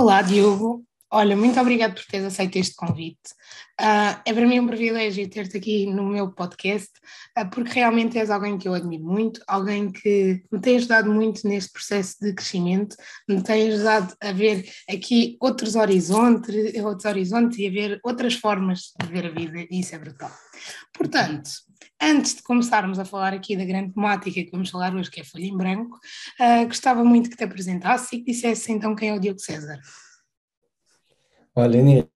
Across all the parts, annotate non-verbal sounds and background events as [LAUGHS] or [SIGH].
Olá, Diogo. Olha, muito obrigado por teres aceito este convite. Uh, é para mim um privilégio ter-te aqui no meu podcast, uh, porque realmente és alguém que eu admiro muito, alguém que me tem ajudado muito neste processo de crescimento, me tem ajudado a ver aqui outros horizontes, outros horizontes e a ver outras formas de ver a vida, e isso é brutal. Portanto, antes de começarmos a falar aqui da grande temática que vamos falar hoje, que é Folha em Branco, uh, gostava muito que te apresentasse e que dissesse então quem é o Diogo César. Olha, Inês,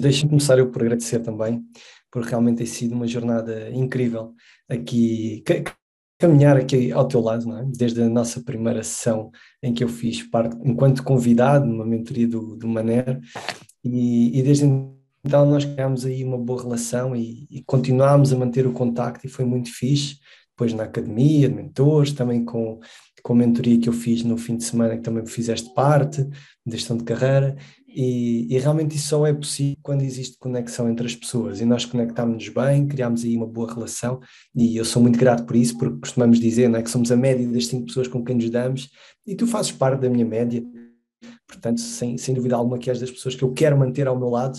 deixa-me começar eu por agradecer também, porque realmente tem sido uma jornada incrível aqui, caminhar aqui ao teu lado, é? desde a nossa primeira sessão em que eu fiz parte, enquanto convidado numa mentoria do, do Maner, e, e desde então nós criámos aí uma boa relação e, e continuámos a manter o contacto e foi muito fixe, depois na academia de mentores, também com, com a mentoria que eu fiz no fim de semana, que também fizeste parte, de gestão de carreira, e, e, realmente isso só é possível quando existe conexão entre as pessoas. E nós conectámos-nos bem, criámos aí uma boa relação. E eu sou muito grato por isso, porque costumamos dizer não é, que somos a média das cinco pessoas com quem nos damos. E tu fazes parte da minha média, portanto, sem, sem dúvida alguma, que és das pessoas que eu quero manter ao meu lado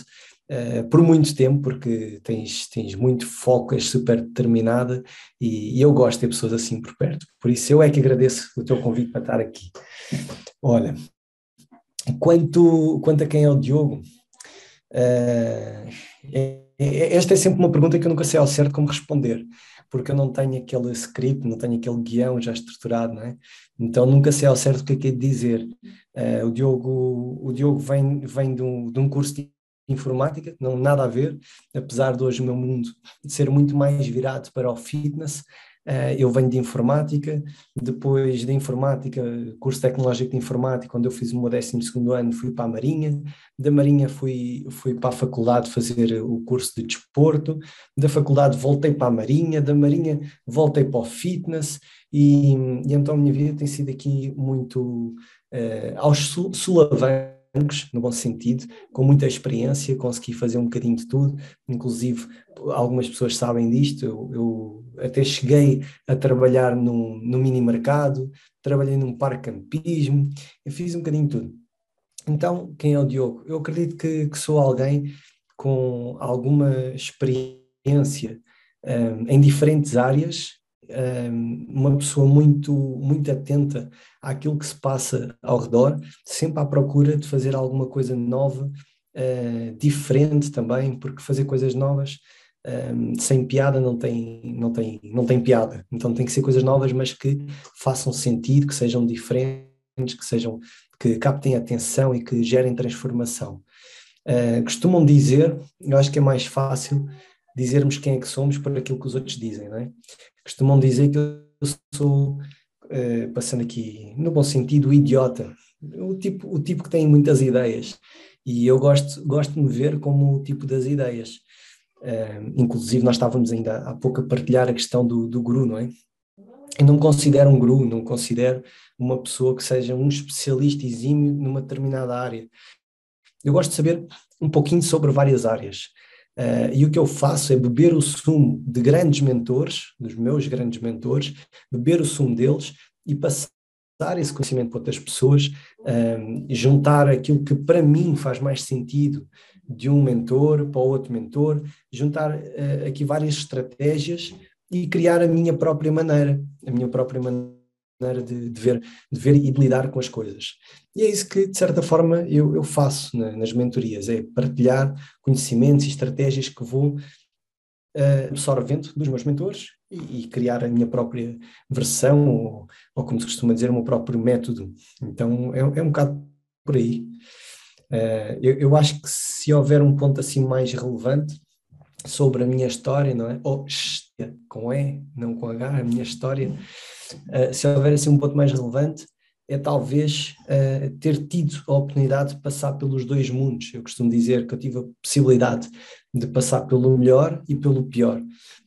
uh, por muito tempo, porque tens, tens muito foco, és super determinada e, e eu gosto de ter pessoas assim por perto, por isso eu é que agradeço o teu convite para estar aqui. Olha, Quanto, quanto a quem é o Diogo, uh, esta é sempre uma pergunta que eu nunca sei ao certo como responder, porque eu não tenho aquele script, não tenho aquele guião já estruturado, não é? Então nunca sei ao certo o que é que é de dizer. Uh, o Diogo, o Diogo vem, vem de, um, de um curso de informática, não nada a ver, apesar de hoje o meu mundo ser muito mais virado para o fitness, Uh, eu venho de informática, depois de informática, curso tecnológico de informática, onde eu fiz o meu 12 ano, fui para a Marinha, da Marinha fui, fui para a faculdade fazer o curso de desporto, da faculdade voltei para a Marinha, da Marinha voltei para o fitness, e, e então a minha vida tem sido aqui muito uh, aos sul sulavancos, no bom sentido, com muita experiência, consegui fazer um bocadinho de tudo, inclusive algumas pessoas sabem disto, eu, eu até cheguei a trabalhar num mini mercado, trabalhei num parque campismo, eu fiz um bocadinho de tudo. Então, quem é o Diogo? Eu acredito que, que sou alguém com alguma experiência um, em diferentes áreas uma pessoa muito, muito atenta àquilo que se passa ao redor, sempre à procura de fazer alguma coisa nova, uh, diferente também, porque fazer coisas novas um, sem piada não tem, não, tem, não tem piada. Então tem que ser coisas novas, mas que façam sentido, que sejam diferentes, que sejam que captem atenção e que gerem transformação. Uh, costumam dizer, eu acho que é mais fácil dizermos quem é que somos por aquilo que os outros dizem, não é? Costumam dizer que eu sou, uh, passando aqui no bom sentido, idiota, o tipo, o tipo que tem muitas ideias. E eu gosto, gosto de me ver como o tipo das ideias. Uh, inclusive, nós estávamos ainda há pouco a partilhar a questão do, do guru, não é? Eu não me considero um guru, não me considero uma pessoa que seja um especialista exímio numa determinada área. Eu gosto de saber um pouquinho sobre várias áreas. Uh, e o que eu faço é beber o sumo de grandes mentores, dos meus grandes mentores, beber o sumo deles e passar esse conhecimento para outras pessoas, uh, juntar aquilo que para mim faz mais sentido de um mentor para outro mentor, juntar uh, aqui várias estratégias e criar a minha própria maneira, a minha própria maneira maneira de, de, ver, de ver e de lidar com as coisas. E é isso que, de certa forma, eu, eu faço na, nas mentorias, é partilhar conhecimentos e estratégias que vou uh, absorvendo dos meus mentores e, e, criar a minha própria versão, ou, ou, como se costuma dizer, o meu próprio método. Então, é, é um bocado por aí. Uh, eu, eu acho que se houver um ponto assim mais relevante sobre a minha história, não é? Ou com E, não com H, a minha história, se houver assim um ponto mais relevante, é talvez uh, ter tido a oportunidade de passar pelos dois mundos. Eu costumo dizer que eu tive a possibilidade de passar pelo melhor e pelo pior.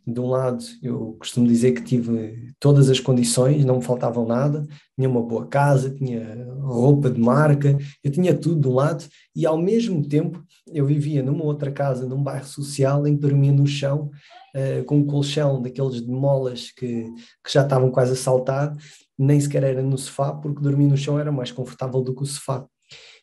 De um lado, eu costumo dizer que tive todas as condições, não me faltavam nada, tinha uma boa casa, tinha roupa de marca, eu tinha tudo de um lado, e ao mesmo tempo eu vivia numa outra casa, num bairro social, em que dormia no chão uh, com um colchão daqueles de molas que, que já estavam quase a saltar, nem sequer era no sofá, porque dormir no chão era mais confortável do que o sofá.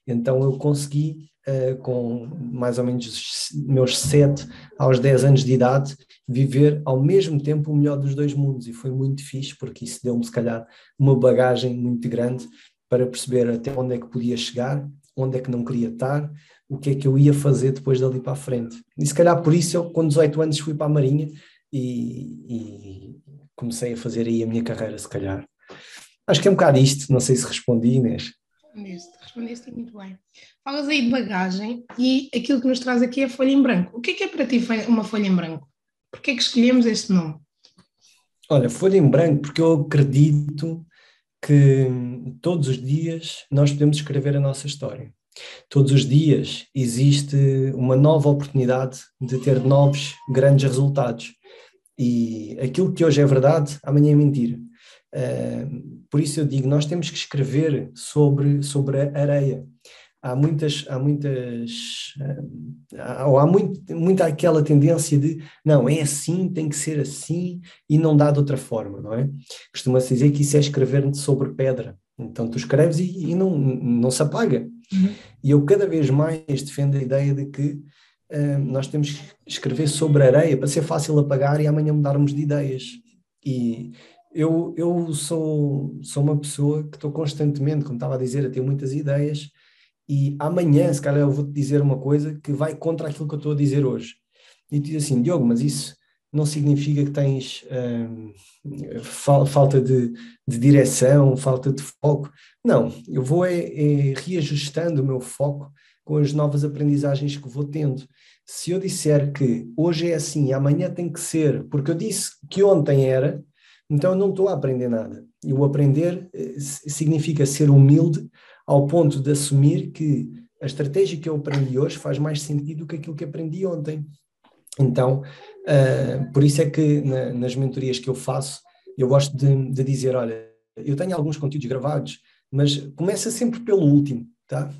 Então eu consegui, uh, com mais ou menos os meus 7 aos 10 anos de idade, viver ao mesmo tempo o melhor dos dois mundos e foi muito fixe porque isso deu-me se calhar uma bagagem muito grande para perceber até onde é que podia chegar, onde é que não queria estar, o que é que eu ia fazer depois dali para a frente. E se calhar por isso eu com 18 anos fui para a Marinha e, e comecei a fazer aí a minha carreira se calhar. Acho que é um bocado isto, não sei se respondi Inês. Respondeste, respondeste muito bem. Falas aí de bagagem e aquilo que nos traz aqui é a folha em branco. O que é que é para ti uma folha em branco? Porquê é que escolhemos este nome? Olha, folha em branco porque eu acredito que todos os dias nós podemos escrever a nossa história. Todos os dias existe uma nova oportunidade de ter novos grandes resultados. E aquilo que hoje é verdade, amanhã é mentira. Uh, por isso eu digo, nós temos que escrever sobre, sobre a areia há muitas, há muitas, há, há muito, muita aquela tendência de não, é assim, tem que ser assim e não dá de outra forma, não é? Costuma-se dizer que isso é escrever sobre pedra. Então tu escreves e, e não, não se apaga. Uhum. E eu cada vez mais defendo a ideia de que uh, nós temos que escrever sobre areia para ser fácil apagar e amanhã mudarmos de ideias. E eu, eu sou, sou uma pessoa que estou constantemente, como estava a dizer, a ter muitas ideias, e amanhã, se calhar, eu vou-te dizer uma coisa que vai contra aquilo que eu estou a dizer hoje. E tu diz assim, Diogo, mas isso não significa que tens hum, fal falta de, de, direção, falta de foco. Não, eu vou é, é, reajustando o meu foco com as novas aprendizagens que vou tendo. Se eu disser que hoje é assim amanhã tem que ser, porque eu disse que ontem era, então eu não estou a aprender nada. E o aprender eh, significa ser humilde ao ponto de assumir que a estratégia que eu aprendi hoje faz mais sentido do que aquilo que aprendi ontem. Então, uh, por isso é que na, nas mentorias que eu faço, eu gosto de, de, dizer: olha, eu tenho alguns conteúdos gravados, mas começa sempre pelo último, tá?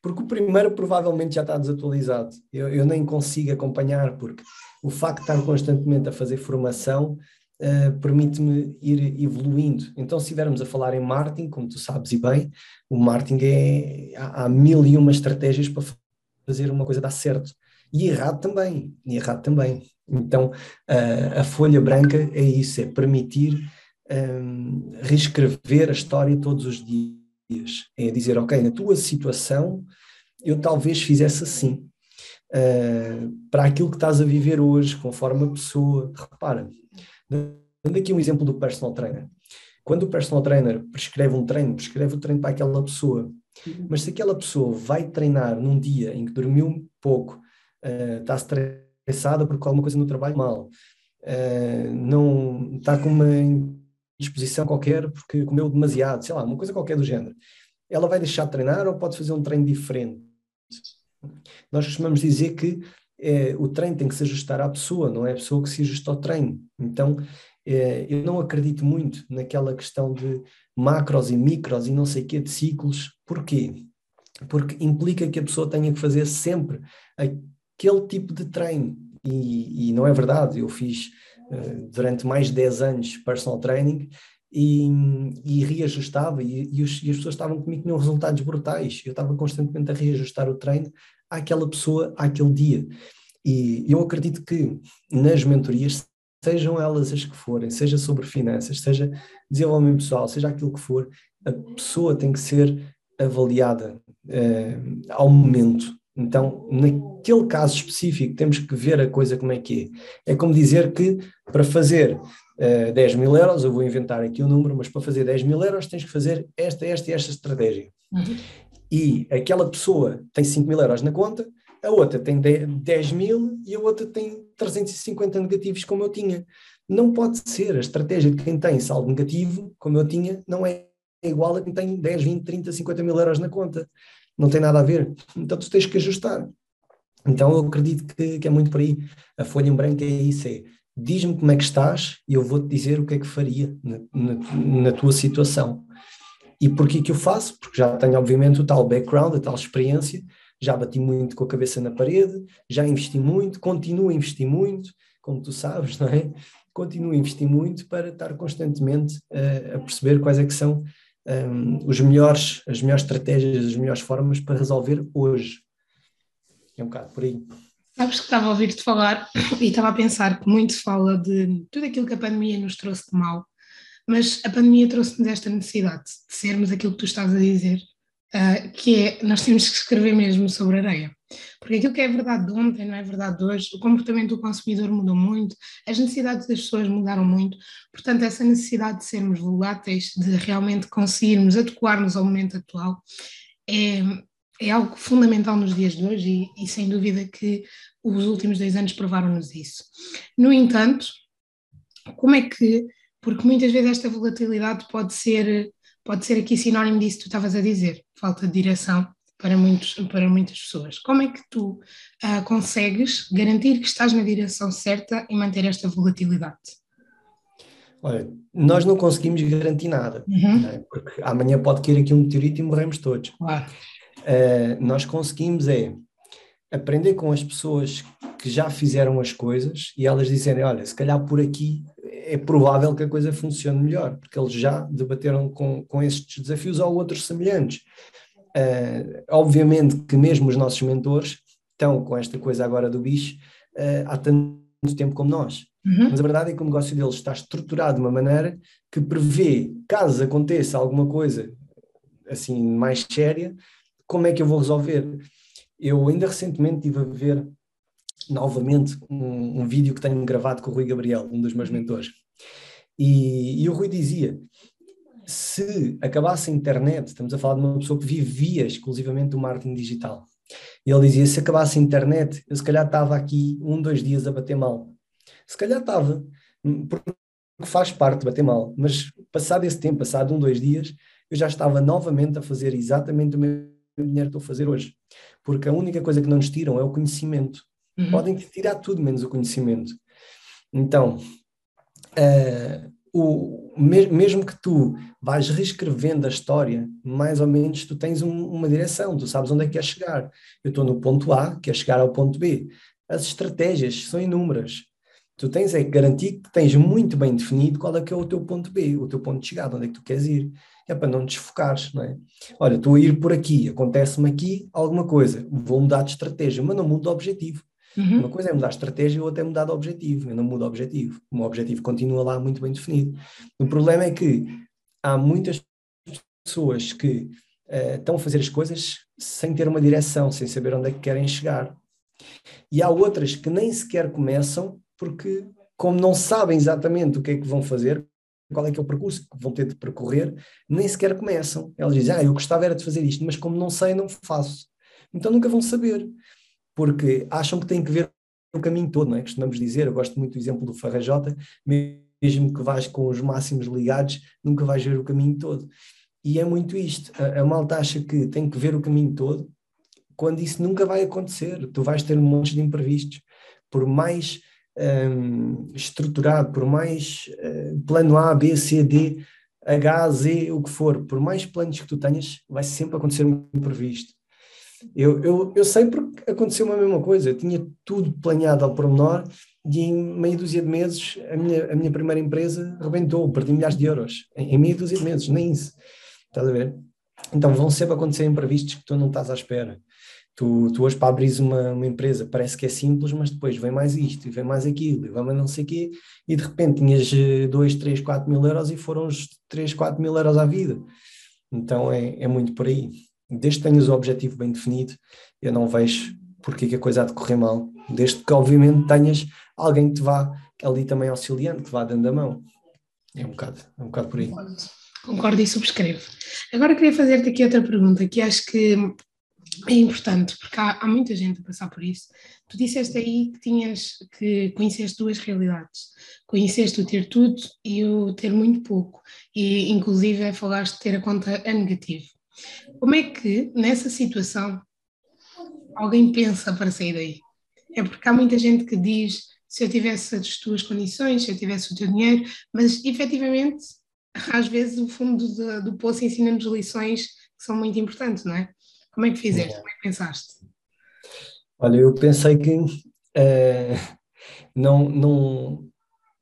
Porque o primeiro provavelmente já está desatualizado. Eu, eu nem consigo acompanhar, porque o facto de estar constantemente a fazer formação uh, permite-me ir evoluindo. Então, se estivermos a falar em marketing, como tu sabes e bem, o marketing é. Há, há mil e uma estratégias para fazer uma coisa dar certo. E errado também, e errado também. Então, uh, a folha branca é isso, é permitir um, reescrever a história todos os dias. É dizer, ok, na tua situação, eu talvez fizesse assim. Uh, para aquilo que estás a viver hoje, conforme a pessoa. Repara, Dando aqui um exemplo do personal trainer. Quando o personal trainer prescreve um treino, prescreve o treino para aquela pessoa. Uhum. Mas se aquela pessoa vai treinar num dia em que dormiu pouco, está estressada porque alguma coisa no trabalho mal, uh, não está com uma disposição qualquer porque comeu demasiado, sei lá, uma coisa qualquer do género, ela vai deixar de treinar ou pode fazer um treino diferente? Nós costumamos dizer que é, o treino tem que se ajustar à pessoa, não é a pessoa que se ajusta ao treino. Então, eu não acredito muito naquela questão de macros e micros e não sei o quê de ciclos. Porquê? Porque implica que a pessoa tenha que fazer sempre aquele tipo de treino. E, e não é verdade. Eu fiz uh, durante mais de 10 anos personal training e, e reajustava, e, e, os, e, as pessoas estavam comigo que tinham resultados brutais. Eu estava constantemente a reajustar o treino àquela pessoa, àquele dia. E eu acredito que nas mentorias, sejam elas as que forem, seja sobre finanças, seja desenvolvimento pessoal, seja aquilo que for, a pessoa tem que ser avaliada uh, ao momento. Então, naquele caso específico, temos que ver a coisa como é que é. É como dizer que para fazer uh, eh, 10 mil euros, eu vou inventar aqui o um número, mas para fazer 10 mil euros tens que fazer esta, esta e esta estratégia. Uhum e aquela pessoa tem 5 mil euros na conta, a outra tem 10 mil e a outra tem 350 negativos, como eu tinha. Não pode ser. A estratégia de quem tem saldo negativo, como eu tinha, não é igual a quem tem 10, 20, 30, 50 mil euros na conta. Não tem nada a ver. Então tu tens que ajustar. Então eu acredito que, que é muito por aí. A folha em branco é isso: é diz-me como é que estás e eu vou-te dizer o que é que faria na, na, na tua situação. E porquê que eu faço? Porque já tenho, obviamente, o tal background, a tal experiência, já bati muito com a cabeça na parede, já investi muito, continuo a investir muito, como tu sabes, [LAUGHS] não é? Continuo a investir muito para estar constantemente uh, a perceber quais é que são os melhores, as melhores estratégias, as melhores formas para resolver hoje. É um bocado por aí. Sabes que estava a ouvir-te falar [COUGHS] e estava a pensar que muito fala de tudo aquilo que a pandemia nos trouxe de mal, mas a pandemia trouxe-nos esta necessidade de sermos aquilo que tu estás a dizer, uh, que é nós temos que escrever mesmo sobre areia. Porque aquilo que é verdade de ontem não é verdade de hoje, o comportamento do consumidor mudou muito, as necessidades das pessoas mudaram muito, portanto, essa necessidade de sermos voláteis, de realmente conseguirmos adequar-nos ao momento atual, é, é algo fundamental nos dias de hoje e, e sem dúvida que os últimos dois anos provaram-nos isso. No entanto, como é que, porque muitas vezes esta volatilidade pode ser, pode ser aqui sinónimo disso que tu estavas a dizer, falta de direção para, muitos, para muitas pessoas. Como é que tu uh, consegues garantir que estás na direção certa e manter esta volatilidade? Olha, nós não conseguimos garantir nada, uhum. né? porque amanhã pode cair aqui um meteorito e morremos todos. Claro. Uh, nós conseguimos é aprender com as pessoas que já fizeram as coisas e elas dizerem, olha, se calhar por aqui é provável que a coisa funcione melhor, porque eles já debateram com, com estes desafios ou outros semelhantes. Uh, obviamente que mesmo os nossos mentores estão com esta coisa agora do bicho uh, há tanto tempo como nós. Uhum. Mas a verdade é que o negócio deles está estruturado de uma maneira que prevê, caso aconteça alguma coisa assim mais séria, como é que eu vou resolver? Eu ainda recentemente estive a ver novamente um, um vídeo que tenho gravado com o Rui Gabriel, um dos meus mentores. E, e, o Rui dizia: se acabasse a internet, estamos a falar de uma pessoa que vivia exclusivamente do marketing digital. E ele dizia: se acabasse a internet, eu se calhar estava aqui um, dois dias a bater mal. Se calhar estava, porque faz parte de bater mal, mas passado esse tempo, passado um, dois dias, eu já estava novamente a fazer exatamente o mesmo dinheiro que estou a fazer hoje. Porque a única coisa que não nos tiram é o conhecimento. Uhum. Podem tirar tudo menos o conhecimento. Então, uh, o, mesmo que tu vais reescrevendo a história, mais ou menos tu tens um, uma direção, tu sabes onde é que queres chegar. Eu estou no ponto A, quer chegar ao ponto B. As estratégias são inúmeras. Tu tens é que garantir que tens muito bem definido qual é que é o teu ponto B, o teu ponto de chegada, onde é que tu queres ir é para não desfocares, não é? Olha, estou a ir por aqui, acontece-me aqui alguma coisa, vou mudar de estratégia, mas não mudo de objetivo. Uhum. Uma coisa é mudar de estratégia, outra é mudar de objetivo. Eu não mudo de objetivo. O meu objetivo continua lá muito bem definido. O problema é que há muitas pessoas que uh, estão a fazer as coisas sem ter uma direção, sem saber onde é que querem chegar. E há outras que nem sequer começam porque, como não sabem exatamente o que é que vão fazer, qual é que é o percurso que vão ter de percorrer, nem sequer começam. Elas dizem, ah, eu gostava era de fazer isto, mas como não sei, não faço. Então nunca vão saber, porque acham que têm que ver o caminho todo, não é? Costumamos dizer, eu gosto muito do exemplo do Farrajota, mesmo que vais com os máximos ligados, nunca vais ver o caminho todo. E é muito isto, a, a malta acha que tem que ver o caminho todo, quando isso nunca vai acontecer, tu vais ter um monte de imprevistos. Por mais um, estruturado, por mais uh, plano A, B, C, D, H, Z, o que for, por mais planos que tu tenhas, vai sempre acontecer um imprevisto. Eu, eu, eu sei porque aconteceu a mesma coisa, eu tinha tudo planeado ao pormenor e em meia dúzia de meses a minha, a minha primeira empresa rebentou, perdi milhares de euros, em, em meia dúzia de meses, nem isso, estás a ver? Então vão sempre acontecer imprevistos que tu não estás à espera. Tu, tu hoje para abrir uma, uma empresa parece que é simples, mas depois vem mais isto, e vem mais aquilo, e vem mais não sei o quê, e de repente tinhas 2, 3, 4 mil euros e foram os 3, 4 mil euros à vida. Então é, é muito por aí. Desde que tenhas o objetivo bem definido, eu não vejo porque que a coisa há de correr mal. Desde que, obviamente, tenhas alguém que te vá ali também auxiliando, que te vá dando a mão. É um bocado, é um bocado por aí. Concordo e subscrevo. Agora queria fazer-te aqui outra pergunta, que acho que é importante, porque há, há, muita gente a passar por isso. Tu disseste aí que tinhas que conheceste duas realidades. Conheceste o ter tudo e o ter muito pouco. E inclusive falaste de ter a conta a negativo. Como é que nessa situação alguém pensa para sair daí? É porque há muita gente que diz se eu tivesse as tuas condições, se eu tivesse o teu dinheiro, mas efetivamente às vezes o fundo do, do poço ensina-nos lições que são muito importantes, não é? Como é que fizeste? Como é que pensaste? Olha, eu pensei que uh, não, não,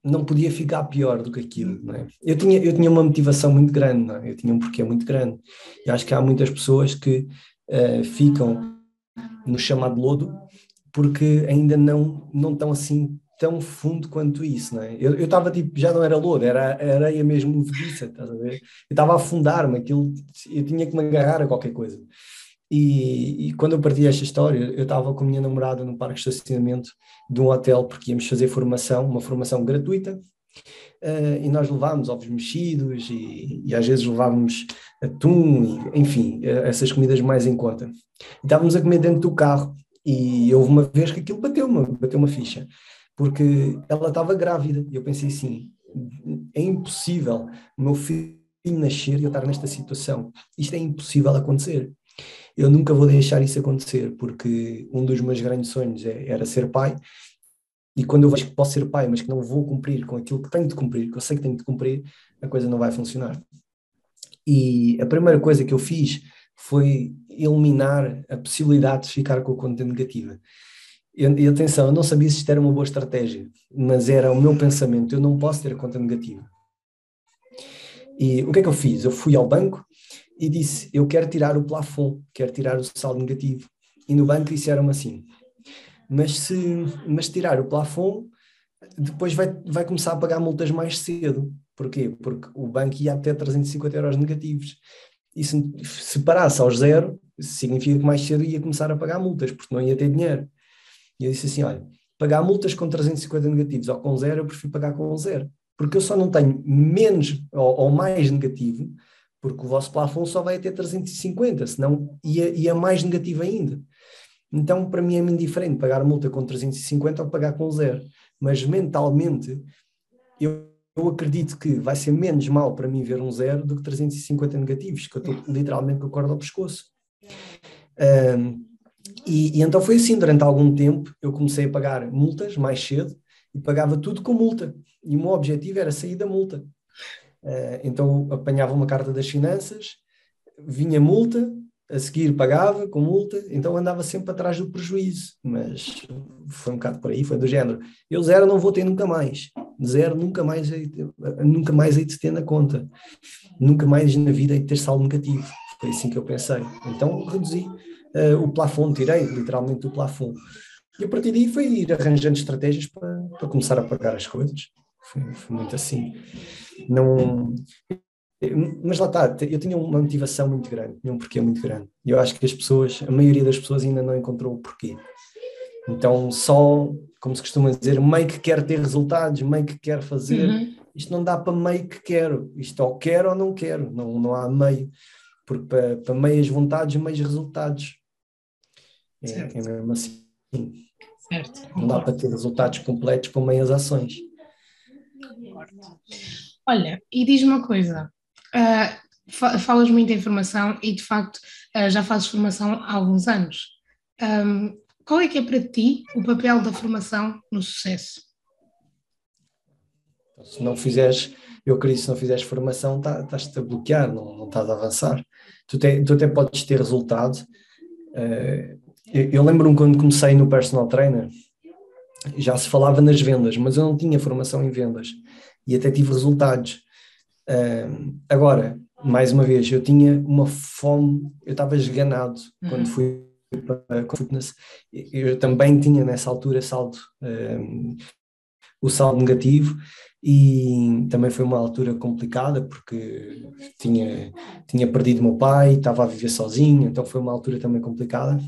não podia ficar pior do que aquilo. É? eu, tinha, eu tinha uma motivação muito grande, é? eu tinha um porquê muito grande. E acho que há muitas pessoas que uh, ficam no chamado lodo porque ainda não, não estão assim tão fundo quanto isso, não é? Eu estava tipo, já não era lodo, era areia mesmo movediça, estás a ver? Eu estava a afundar-me, aquilo, eu tinha que me agarrar a qualquer coisa. E, e, quando eu parti esta história, eu estava com a minha namorada num parque de estacionamento de um hotel, porque íamos fazer formação, uma formação gratuita, uh, e nós levámos ovos mexidos e, e às vezes levávamos atum, e, enfim, uh, essas comidas mais em conta. E estávamos a comer dentro do carro, e houve uma vez que aquilo bateu-me, bateu uma ficha, porque ela estava grávida, e eu pensei assim, é impossível o meu filho nascer e eu estar nesta situação, isto é impossível acontecer eu nunca vou deixar isso acontecer, porque um dos meus grandes sonhos é, era ser pai, e quando eu vejo que posso ser pai, mas que não vou cumprir com aquilo que tenho de cumprir, que eu sei que tenho de cumprir, a coisa não vai funcionar. E a primeira coisa que eu fiz foi eliminar a possibilidade de ficar com a conta negativa. E, atenção, eu não sabia se isto era uma boa estratégia, mas era o meu pensamento, eu não posso ter a conta negativa. E o que é que eu fiz? Eu fui ao banco e disse: Eu quero tirar o plafond, quero tirar o saldo negativo. E no banco disseram assim: Mas se mas tirar o plafond, depois vai, vai começar a pagar multas mais cedo. Porquê? Porque o banco ia até 350 euros negativos. E se, se parasse aos zero, significa que mais cedo ia começar a pagar multas, porque não ia ter dinheiro. E eu disse assim: Olha, pagar multas com 350 negativos ou com zero, eu prefiro pagar com zero. Porque eu só não tenho menos ou, ou mais negativo porque o vosso plafond só vai até 350, senão ia, ia mais negativo ainda. Então, para mim é muito diferente pagar multa com 350 ou pagar com zero. Mas mentalmente, eu, eu acredito que vai ser menos mal para mim ver um zero do que 350 negativos, que eu estou literalmente com a corda ao pescoço. Um, e, e, então foi assim, durante algum tempo eu comecei a pagar multas mais cedo e pagava tudo com multa. E o meu objetivo era sair da multa. Uh, então apanhava uma carta das finanças, vinha multa, a seguir pagava com multa, então andava sempre atrás do prejuízo, mas foi um bocado por aí, foi do género, eu zero não vou ter nunca mais, zero nunca mais nunca mais hei de ter na conta, nunca mais na vida hei de ter saldo negativo, foi assim que eu pensei, então reduzi uh, o plafond, tirei literalmente o plafond, e a partir daí foi ir arranjando estratégias para, para começar a pagar as coisas, muito assim. Não, mas lá está, eu tinha uma motivação muito grande, tinha um porquê muito grande. E eu acho que as pessoas, a maioria das pessoas ainda não encontrou o porquê. Então, só, como se costuma dizer, meio que quer ter resultados, meio que quer fazer. Uhum. Isto não dá para meio que quero. Isto ou quero ou não quero. Não, não há meio. Porque para, para meias vontades, meios resultados. É, é mesmo assim. Certo. Não dá para ter resultados completos com meias ações. Olha, e diz uma coisa, uh, falas muita informação e de facto uh, já fazes formação há alguns anos. Um, qual é que é para ti o papel da formação no sucesso? Se não fizeres, eu acredito, se não fizeres formação, tá, estás-te a bloquear, não, não estás a avançar. Tu, te, tu até podes ter resultado. Uh, eu, eu lembro-me quando comecei no personal trainer, já se falava nas vendas, mas eu não tinha formação em vendas e até tive resultados. Uh, agora, mais uma vez, eu tinha uma fome, eu estava esganado uhum. quando fui para a fitness. Eu também tinha nessa altura saldo, um, o saldo negativo e também foi uma altura complicada porque tinha, tinha perdido meu pai, estava a viver sozinho, então foi uma altura também complicada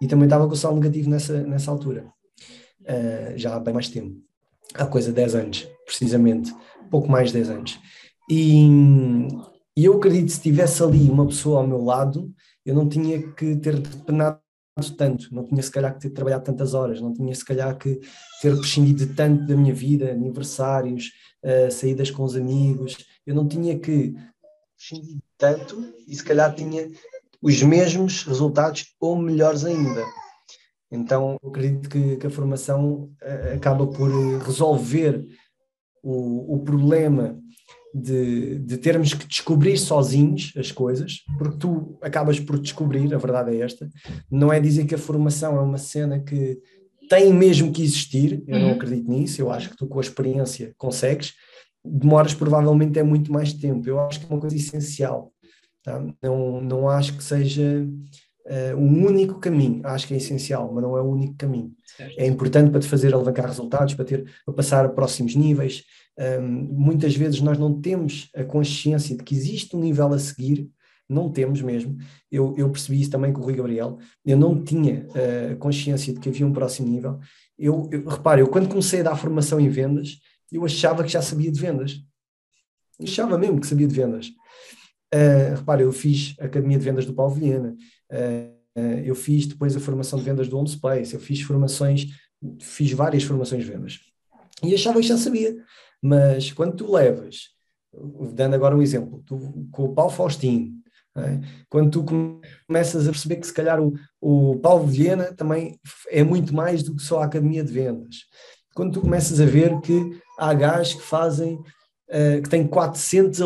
e também estava com o saldo negativo nessa, nessa altura uh, já há bem mais tempo, há coisa de 10 anos, precisamente, pouco mais de 10 anos. E, e eu acredito que se tivesse ali uma pessoa ao meu lado, eu não tinha que ter depenado tanto, não tinha se calhar que ter trabalhado tantas horas, não tinha se calhar que ter prescindido tanto da minha vida, aniversários, uh, saídas com os amigos, eu não tinha que prescindir tanto e se calhar tinha os mesmos resultados ou melhores ainda. Então, eu acredito que, que a formação uh, acaba por resolver o, o problema de, de, termos que descobrir sozinhos as coisas, porque tu acabas por descobrir, a verdade é esta. Não é dizer que a formação é uma cena que tem mesmo que existir, eu uhum. não acredito nisso, eu acho que tu com a experiência consegues, demoras provavelmente é muito mais tempo, eu acho que é uma coisa essencial, tá? não, não acho que seja uh, o único caminho, acho que é essencial, mas não é o único caminho. Certo. É importante para te fazer alavancar resultados, para, ter, para passar a próximos níveis, um, muitas vezes nós não temos a consciência de que existe um nível a seguir, não temos mesmo. Eu, eu percebi isso também com o Rui Gabriel. Eu não tinha a uh, consciência de que havia um próximo nível. Eu, eu repare, eu quando comecei a dar formação em vendas, eu achava que já sabia de vendas. Eu achava mesmo que sabia de vendas. Uh, repare, eu fiz a Academia de Vendas do Paulo Vilhena, eu fiz depois a formação de vendas do Home Space, eu fiz formações, fiz várias formações de vendas. E achava que já sabia. Mas quando tu levas, dando agora um exemplo, tu, com o Paulo Faustino, é? quando tu começas a perceber que se calhar o, o Paulo Viena também é muito mais do que só a academia de vendas, quando tu começas a ver que há gajos que fazem, uh, que têm 400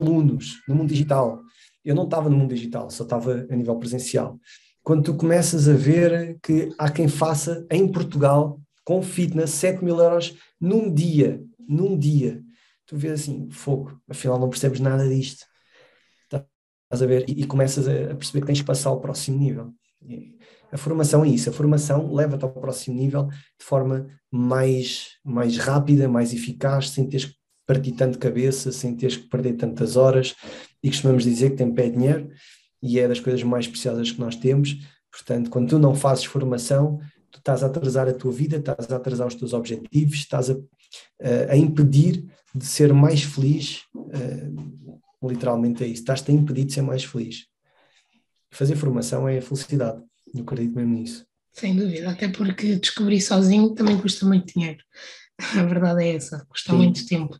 alunos no mundo digital, eu não estava no mundo digital, só estava a nível presencial. Quando tu começas a ver que há quem faça em Portugal, com fitness, 7 mil euros num dia, num dia, tu vês assim, fogo, afinal não percebes nada disto. Estás a ver? E, e começas a, perceber que tens que passar ao próximo nível. E a formação é isso, a formação leva-te ao próximo nível de forma mais, mais rápida, mais eficaz, sem teres que partir tanto cabeça, sem teres que perder tantas horas. E costumamos dizer que tem pé dinheiro e é das coisas mais preciosas que nós temos. Portanto, quando tu não fazes formação, tu estás a atrasar a tua vida, estás a atrasar os teus objetivos, estás a, a, a impedir de ser mais feliz. Uh, literalmente é isso. Estás-te a impedir de ser mais feliz. Fazer formação é a felicidade. Eu acredito mesmo nisso. Sem dúvida, até porque descobrir sozinho também custa muito dinheiro. A verdade é essa, custa Sim. muito tempo.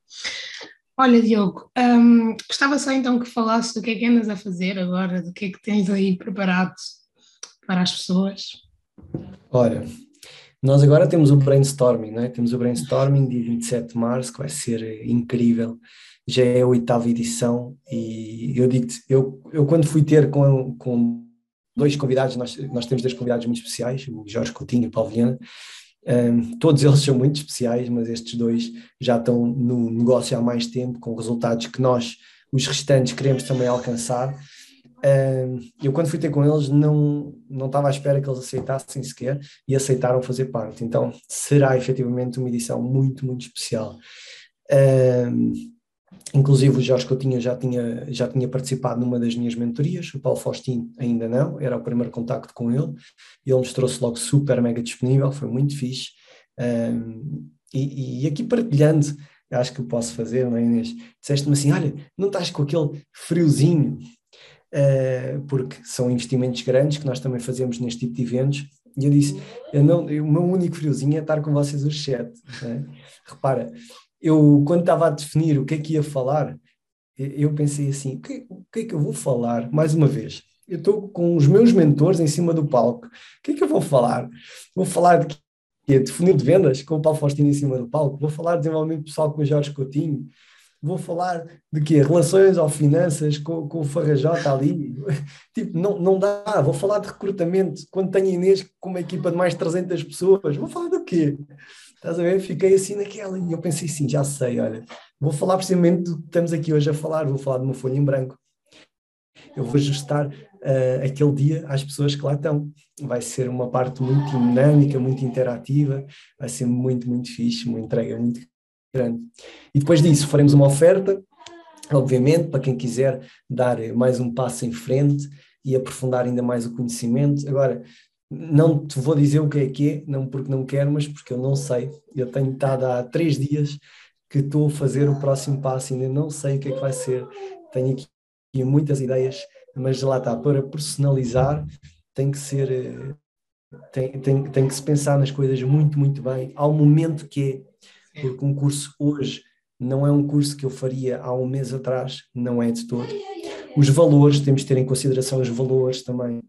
Olha, Diogo, hum, gostava só então que falasses do que é que andas a fazer agora, do que é que tens aí preparado para as pessoas. Olha, nós agora temos o brainstorming, não é? Temos o brainstorming dia 27 de março, que vai ser incrível. Já é a oitava edição e eu digo eu, eu quando fui ter com, com dois convidados, nós, nós temos dois convidados muito especiais, o Jorge Coutinho e o Paulo Viana, um, todos eles são muito especiais, mas estes dois já estão no negócio há mais tempo, com resultados que nós, os restantes, queremos também alcançar eu quando fui ter com eles não, não estava à espera que eles aceitassem sequer e aceitaram fazer parte. Então será efetivamente uma edição muito, muito especial. Inclusive o Jorge Coutinho já tinha, já tinha participado numa das minhas mentorias, o Paulo Faustino ainda não, era o primeiro contacto com ele, ele mostrou-se logo super mega disponível, foi muito fixe. e, e aqui partilhando acho que posso fazer, não é Inês? Disseste-me assim, olha, não estás com aquele friozinho uh, porque são investimentos grandes que nós também fazemos neste tipo de eventos. E eu disse: eu não, eu, o meu único friozinho é estar com vocês os sete. Né? Repara, eu quando estava a definir o que é que ia falar, eu pensei assim: o que, o que é que eu vou falar? Mais uma vez, eu estou com os meus mentores em cima do palco. O que é que eu vou falar? Vou falar de de funil de vendas com o Paulo Faustino em cima do palco, vou falar de desenvolvimento pessoal com o Jorge Coutinho, vou falar de quê? Relações ou finanças com, com o Farrajota ali. [LAUGHS] tipo, não, não dá. Vou falar de recrutamento quando tenho Inês com uma equipa de mais de 300 pessoas. Vou falar do quê? Estás a ver? Fiquei assim naquela e eu pensei sim, já sei, olha, vou falar precisamente do que estamos aqui hoje a falar, vou falar de uma folha em branco. Eu vou ajustar uh, aquele dia às pessoas que lá estão. Vai ser uma parte muito dinâmica, muito interativa, vai ser muito, muito fixe, uma entrega muito grande. E depois disso faremos uma oferta, obviamente, para quem quiser dar mais um passo em frente e aprofundar ainda mais o conhecimento. Agora, não te vou dizer o que é que é, não porque não quero, mas porque eu não sei. Eu tenho estado há três dias que estou a fazer o próximo passo, ainda não sei o que é que vai ser. Tenho aqui muitas ideias, mas lá está, para personalizar tem que ser, eh, tem, tem, tem que se pensar nas coisas muito, muito bem, ao momento que é porque um curso hoje não é um curso que eu faria há um mês atrás, não é de todo. Os valores, temos de ter em consideração os valores também,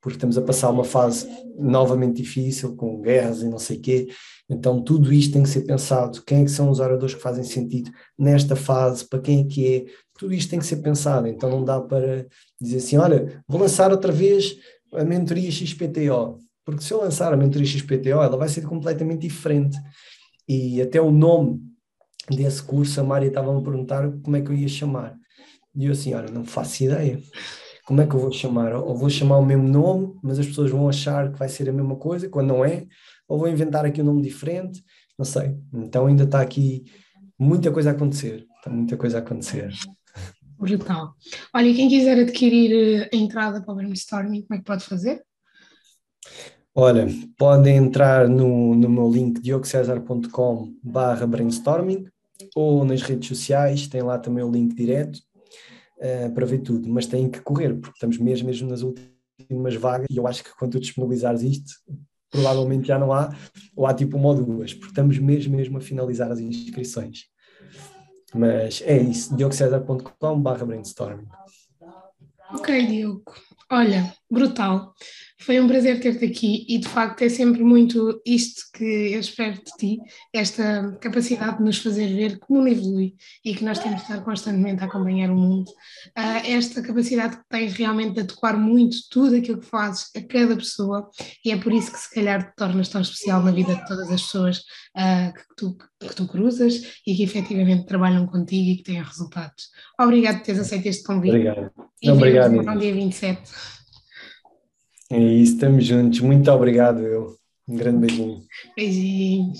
porque estamos a passar uma fase novamente difícil, com guerras e não sei quê, então tudo isto tem que ser pensado, quem é que são os oradores que fazem sentido nesta fase, para quem é que é, tudo isto tem que ser pensado, então não dá para dizer assim, olha, vou lançar outra vez a mentoria XPTO, porque se eu lançar a mentoria XPTO, ela vai ser completamente diferente. E até o nome desse curso, a Mária estava a perguntar como é que eu ia chamar. E eu assim, olha, não faço ideia. Como é que eu vou chamar? Ou vou chamar o mesmo nome, mas as pessoas vão achar que vai ser a mesma coisa, quando não é, ou vou inventar aqui um nome diferente, não sei. Então ainda está aqui muita coisa a acontecer. Está muita coisa a acontecer. Brutal. Olha, quem quiser adquirir eh, a entrada para o brainstorming, como é que pode fazer? Olha, podem entrar no, no meu link diogocesar.com barra brainstorming ou nas redes sociais, tem lá também o link direto uh, para ver tudo, mas têm que correr, porque estamos mesmo, mesmo nas últimas vagas e eu acho que quando tu disponibilizares isto, provavelmente já não há, ou há tipo uma ou duas, porque estamos mesmo, mesmo a finalizar as inscrições. Mas é isso, diogocesar.com barra brainstorming. Ok, Diogo. Olha, brutal. Foi um prazer ter-te aqui e de facto é sempre muito isto que eu espero de ti, esta capacidade de nos fazer ver que o mundo evolui e que nós temos de estar constantemente a acompanhar o mundo. Uh, esta capacidade que tens realmente de adequar muito tudo aquilo que fazes a cada pessoa e é por isso que se calhar te tornas tão especial na vida de todas as pessoas uh, que, tu, que tu cruzas e que efetivamente trabalham contigo e que têm resultados. Obrigado por teres aceito este convite. Obrigado. E Obrigado. No dia 27. É isso, estamos juntos. Muito obrigado, eu. Um grande beijinho. Beijinhos.